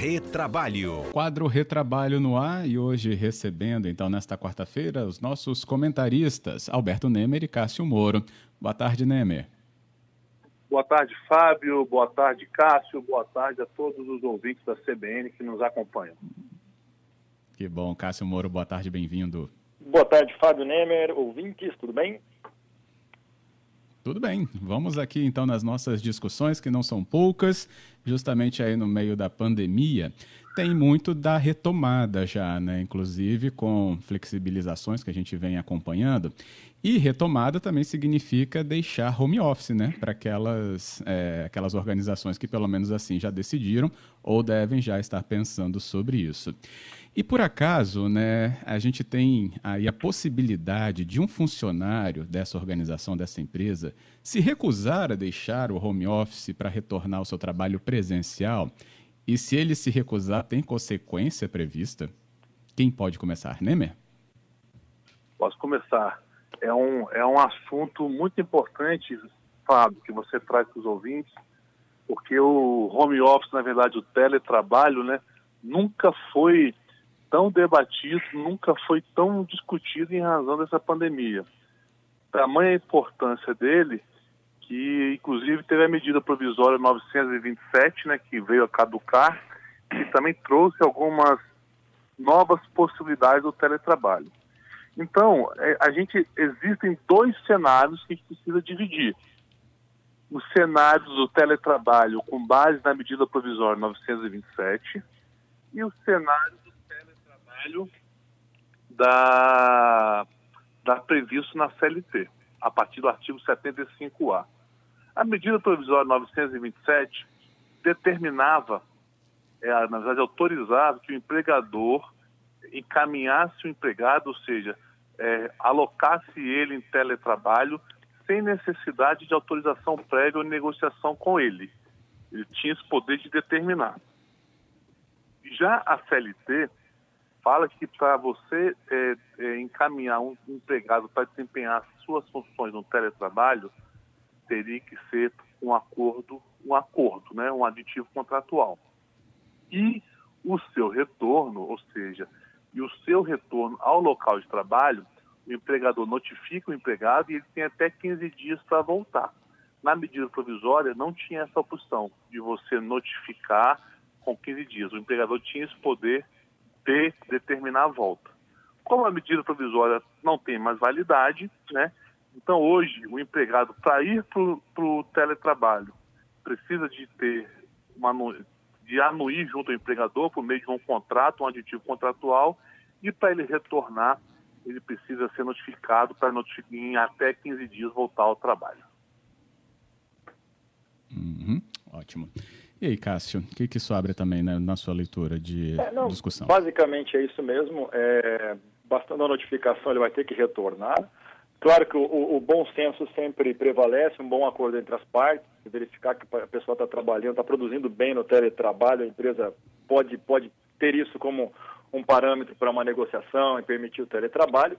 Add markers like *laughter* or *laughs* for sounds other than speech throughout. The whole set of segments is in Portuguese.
Retrabalho. Quadro Retrabalho no ar e hoje recebendo, então, nesta quarta-feira, os nossos comentaristas, Alberto Nemer e Cássio Moro. Boa tarde, Nemer. Boa tarde, Fábio. Boa tarde, Cássio. Boa tarde a todos os ouvintes da CBN que nos acompanham. Que bom, Cássio Moro. Boa tarde, bem-vindo. Boa tarde, Fábio Nemer, ouvintes, tudo bem? Tudo bem, vamos aqui então nas nossas discussões, que não são poucas, justamente aí no meio da pandemia. Tem muito da retomada já, né? Inclusive com flexibilizações que a gente vem acompanhando. E retomada também significa deixar home office, né? Para aquelas, é, aquelas organizações que, pelo menos assim, já decidiram ou devem já estar pensando sobre isso. E por acaso, né, a gente tem aí a possibilidade de um funcionário dessa organização, dessa empresa, se recusar a deixar o home office para retornar ao seu trabalho presencial. E se ele se recusar, tem consequência prevista? Quem pode começar? Nemer? Posso começar. É um, é um assunto muito importante, Fábio, que você traz para os ouvintes, porque o home office, na verdade, o teletrabalho, né, nunca foi tão debatido, nunca foi tão discutido em razão dessa pandemia. Tamanha a importância dele que, inclusive, teve a medida provisória 927, né, que veio a caducar, e também trouxe algumas novas possibilidades do teletrabalho. Então, é, a gente existem dois cenários que a gente precisa dividir. Os cenários do teletrabalho com base na medida provisória 927 e o cenário trabalho da, da previsto na CLT, a partir do artigo 75A. A medida provisória 927 determinava, é, na verdade autorizava que o empregador encaminhasse o empregado, ou seja, é, alocasse ele em teletrabalho sem necessidade de autorização prévia ou negociação com ele. Ele tinha esse poder de determinar. Já a CLT fala que para você é, é, encaminhar um empregado para desempenhar suas funções no teletrabalho, teria que ser um acordo, um acordo, né, um aditivo contratual. E o seu retorno, ou seja, e o seu retorno ao local de trabalho, o empregador notifica o empregado e ele tem até 15 dias para voltar. Na medida provisória, não tinha essa opção de você notificar com 15 dias. O empregador tinha esse poder de determinar a volta. Como a medida provisória não tem mais validade, né? Então hoje o empregado para ir para o teletrabalho precisa de ter uma de anuir junto ao empregador por meio de um contrato, um aditivo contratual, e para ele retornar, ele precisa ser notificado para em até 15 dias voltar ao trabalho. Uhum, ótimo. E aí, Cássio, o que, que isso abre também né, na sua leitura de é, não, discussão? Basicamente é isso mesmo. É, bastando a notificação, ele vai ter que retornar. Claro que o, o, bom senso sempre prevalece, um bom acordo entre as partes, verificar que a pessoa está trabalhando, está produzindo bem no teletrabalho, a empresa pode, pode ter isso como um parâmetro para uma negociação e permitir o teletrabalho.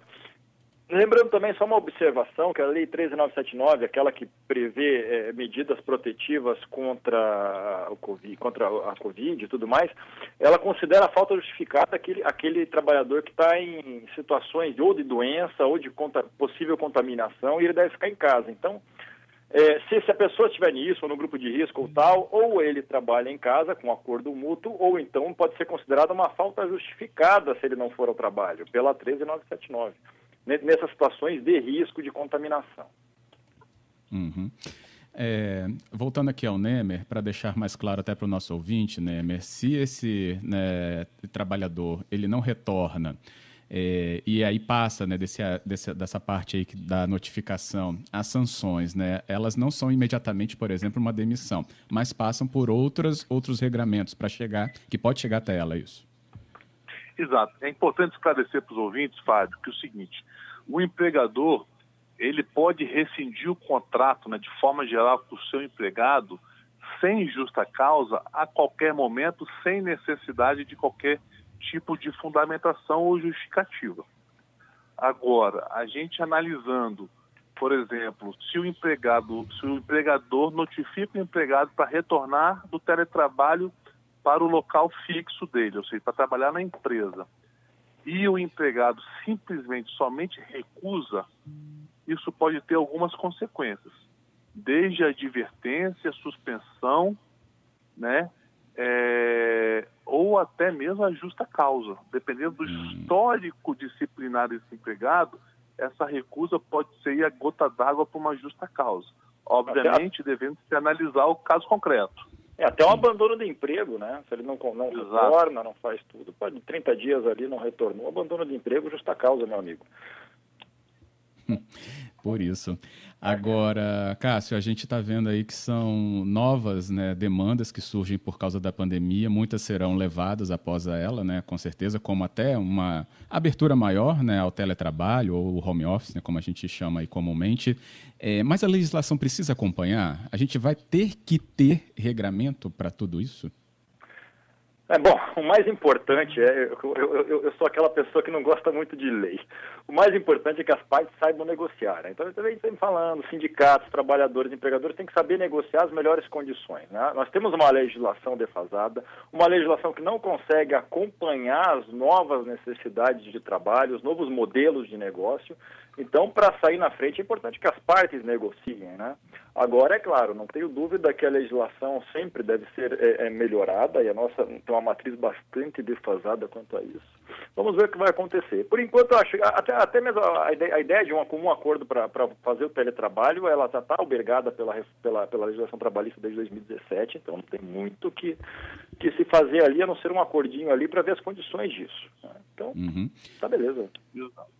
Lembrando também só uma observação, que a Lei 13979, aquela que prevê é, medidas protetivas contra, o COVID, contra a Covid e tudo mais, ela considera a falta justificada aquele, aquele trabalhador que está em situações ou de doença ou de possível contaminação e ele deve ficar em casa. Então, é, se, se, a pessoa estiver nisso, ou no grupo de risco ou tal, ou ele trabalha em casa com acordo mútuo, ou então pode ser considerada uma falta justificada se ele não for ao trabalho, pela 13979 nessas situações de risco de contaminação. Uhum. É, voltando aqui ao Nemer, para deixar mais claro até para o nosso ouvinte, Nemer, se esse né, trabalhador ele não retorna é, e aí passa né, desse, desse, dessa parte aí da notificação, as sanções, né, elas não são imediatamente, por exemplo, uma demissão, mas passam por outras, outros regramentos para chegar, que pode chegar até ela, isso. Exato. É importante esclarecer para os ouvintes, Fábio, que é o seguinte, o empregador, ele pode rescindir o contrato, né, de forma geral, com o seu empregado, sem justa causa, a qualquer momento, sem necessidade de qualquer tipo de fundamentação ou justificativa. Agora, a gente analisando, por exemplo, se o empregado, se o empregador notifica o empregado para retornar do teletrabalho para o local fixo dele, ou seja, para trabalhar na empresa, e o empregado simplesmente somente recusa, isso pode ter algumas consequências, desde a advertência, suspensão, né, é, ou até mesmo a justa causa, dependendo do hum. histórico disciplinar desse empregado, essa recusa pode ser a gota d'água para uma justa causa. Obviamente, devendo se analisar o caso concreto. É até um abandono de emprego, né? Se ele não, não retorna, não faz tudo, pode 30 dias ali não retornou. Abandono de emprego, justa causa, meu amigo. *laughs* Por isso. Agora, Cássio, a gente está vendo aí que são novas né, demandas que surgem por causa da pandemia, muitas serão levadas após ela, né, com certeza, como até uma abertura maior né, ao teletrabalho ou home office, né, como a gente chama aí comumente. É, mas a legislação precisa acompanhar? A gente vai ter que ter regramento para tudo isso? É, bom, *laughs* o mais importante é, eu, eu, eu, sou aquela pessoa que não gosta muito de lei. O mais importante é que as partes saibam negociar. Né? Então, eu também estou falando, sindicatos, trabalhadores, empregadores têm que saber negociar as melhores condições. Né? Nós temos uma legislação defasada, uma legislação que não consegue acompanhar as novas necessidades de trabalho, os novos modelos de negócio. Então, para sair na frente, é importante que as partes negociem. Né? Agora, é claro, não tenho dúvida que a legislação sempre deve ser é, é, melhorada e a nossa uma matriz bastante defasada quanto a isso. Vamos ver o que vai acontecer. Por enquanto, acho, até, até mesmo a ideia, a ideia de um comum acordo para fazer o teletrabalho, ela já está albergada pela, pela, pela legislação trabalhista desde 2017, então não tem muito que, que se fazer ali, a não ser um acordinho ali para ver as condições disso. Né? Então, uhum. tá beleza.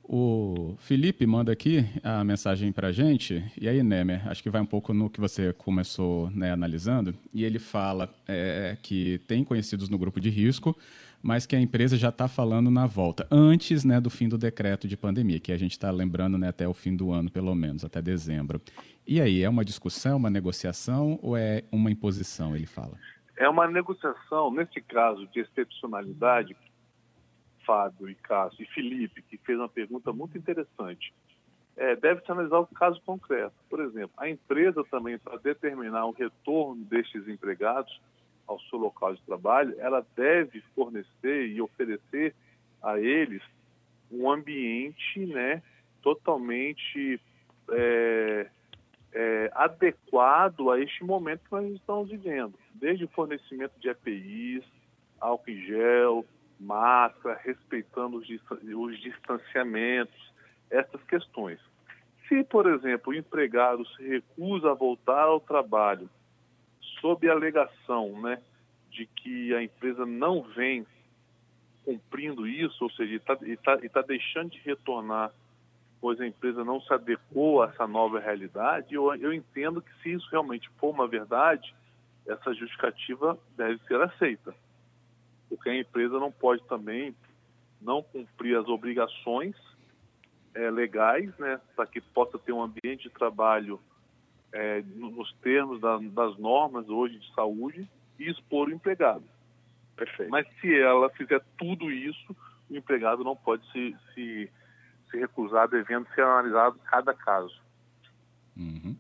O Felipe manda aqui a mensagem para a gente, e aí, Nemer, acho que vai um pouco no que você começou né, analisando, e ele fala é, que tem conhecidos no grupo de risco, mas que a empresa já está falando na volta, antes né, do fim do decreto de pandemia, que a gente está lembrando né, até o fim do ano, pelo menos, até dezembro. E aí, é uma discussão, uma negociação ou é uma imposição, ele fala? É uma negociação, nesse caso de excepcionalidade, Fábio e Cássio e Felipe, que fez uma pergunta muito interessante. É, Deve-se analisar o caso concreto. Por exemplo, a empresa também, para determinar o retorno destes empregados ao seu local de trabalho, ela deve fornecer e oferecer a eles um ambiente né, totalmente é, é, adequado a este momento que nós estamos vivendo. Desde o fornecimento de EPIs, álcool em gel, máscara, respeitando os, os distanciamentos, essas questões. Se, por exemplo, o empregado se recusa a voltar ao trabalho sob a alegação né, de que a empresa não vem cumprindo isso, ou seja, está tá, tá deixando de retornar, pois a empresa não se adequou a essa nova realidade, eu, eu entendo que se isso realmente for uma verdade, essa justificativa deve ser aceita. Porque a empresa não pode também não cumprir as obrigações é, legais, né, para que possa ter um ambiente de trabalho é, nos termos da, das normas hoje de saúde e expor o empregado. Perfeito. Mas se ela fizer tudo isso, o empregado não pode se, se, se recusar, devendo ser analisado cada caso. Uhum.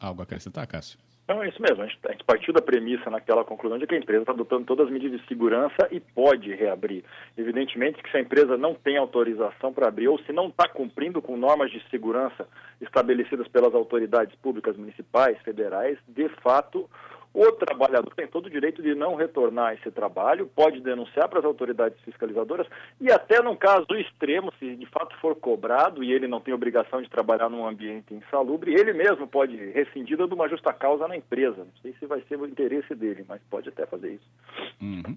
Algo a acrescentar, Cássio? Então é isso mesmo, a gente, a gente partiu da premissa naquela conclusão de que a empresa está adotando todas as medidas de segurança e pode reabrir. Evidentemente que se a empresa não tem autorização para abrir ou se não está cumprindo com normas de segurança estabelecidas pelas autoridades públicas municipais, federais, de fato o trabalhador tem todo o direito de não retornar esse trabalho, pode denunciar para as autoridades fiscalizadoras e até num caso extremo, se de fato for cobrado e ele não tem obrigação de trabalhar num ambiente insalubre, ele mesmo pode rescindir de uma justa causa na empresa. Não sei se vai ser o interesse dele, mas pode até fazer isso. Uhum.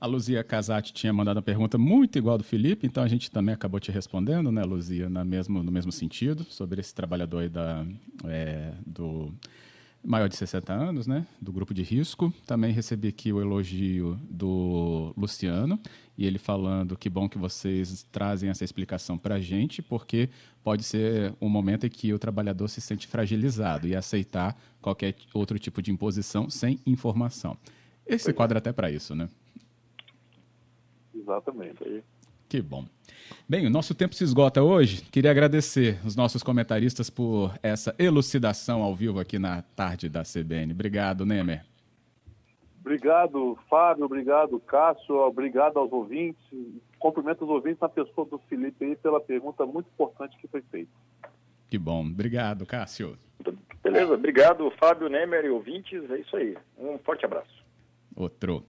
A Luzia Casati tinha mandado uma pergunta muito igual do Felipe, então a gente também acabou te respondendo, né, Luzia, na mesmo, no mesmo sentido, sobre esse trabalhador aí da, é, do maior de 60 anos, né, do grupo de risco. Também recebi aqui o elogio do Luciano, e ele falando que bom que vocês trazem essa explicação para a gente, porque pode ser um momento em que o trabalhador se sente fragilizado e aceitar qualquer outro tipo de imposição sem informação. Esse quadro até para isso, né? Exatamente. Que bom. Bem, o nosso tempo se esgota hoje. Queria agradecer os nossos comentaristas por essa elucidação ao vivo aqui na tarde da CBN. Obrigado, Nemer. Obrigado, Fábio. Obrigado, Cássio. Obrigado aos ouvintes. Cumprimento os ouvintes na pessoa do Felipe aí pela pergunta muito importante que foi feita. Que bom. Obrigado, Cássio. Beleza. Obrigado, Fábio, Nemer e ouvintes. É isso aí. Um forte abraço. Outro.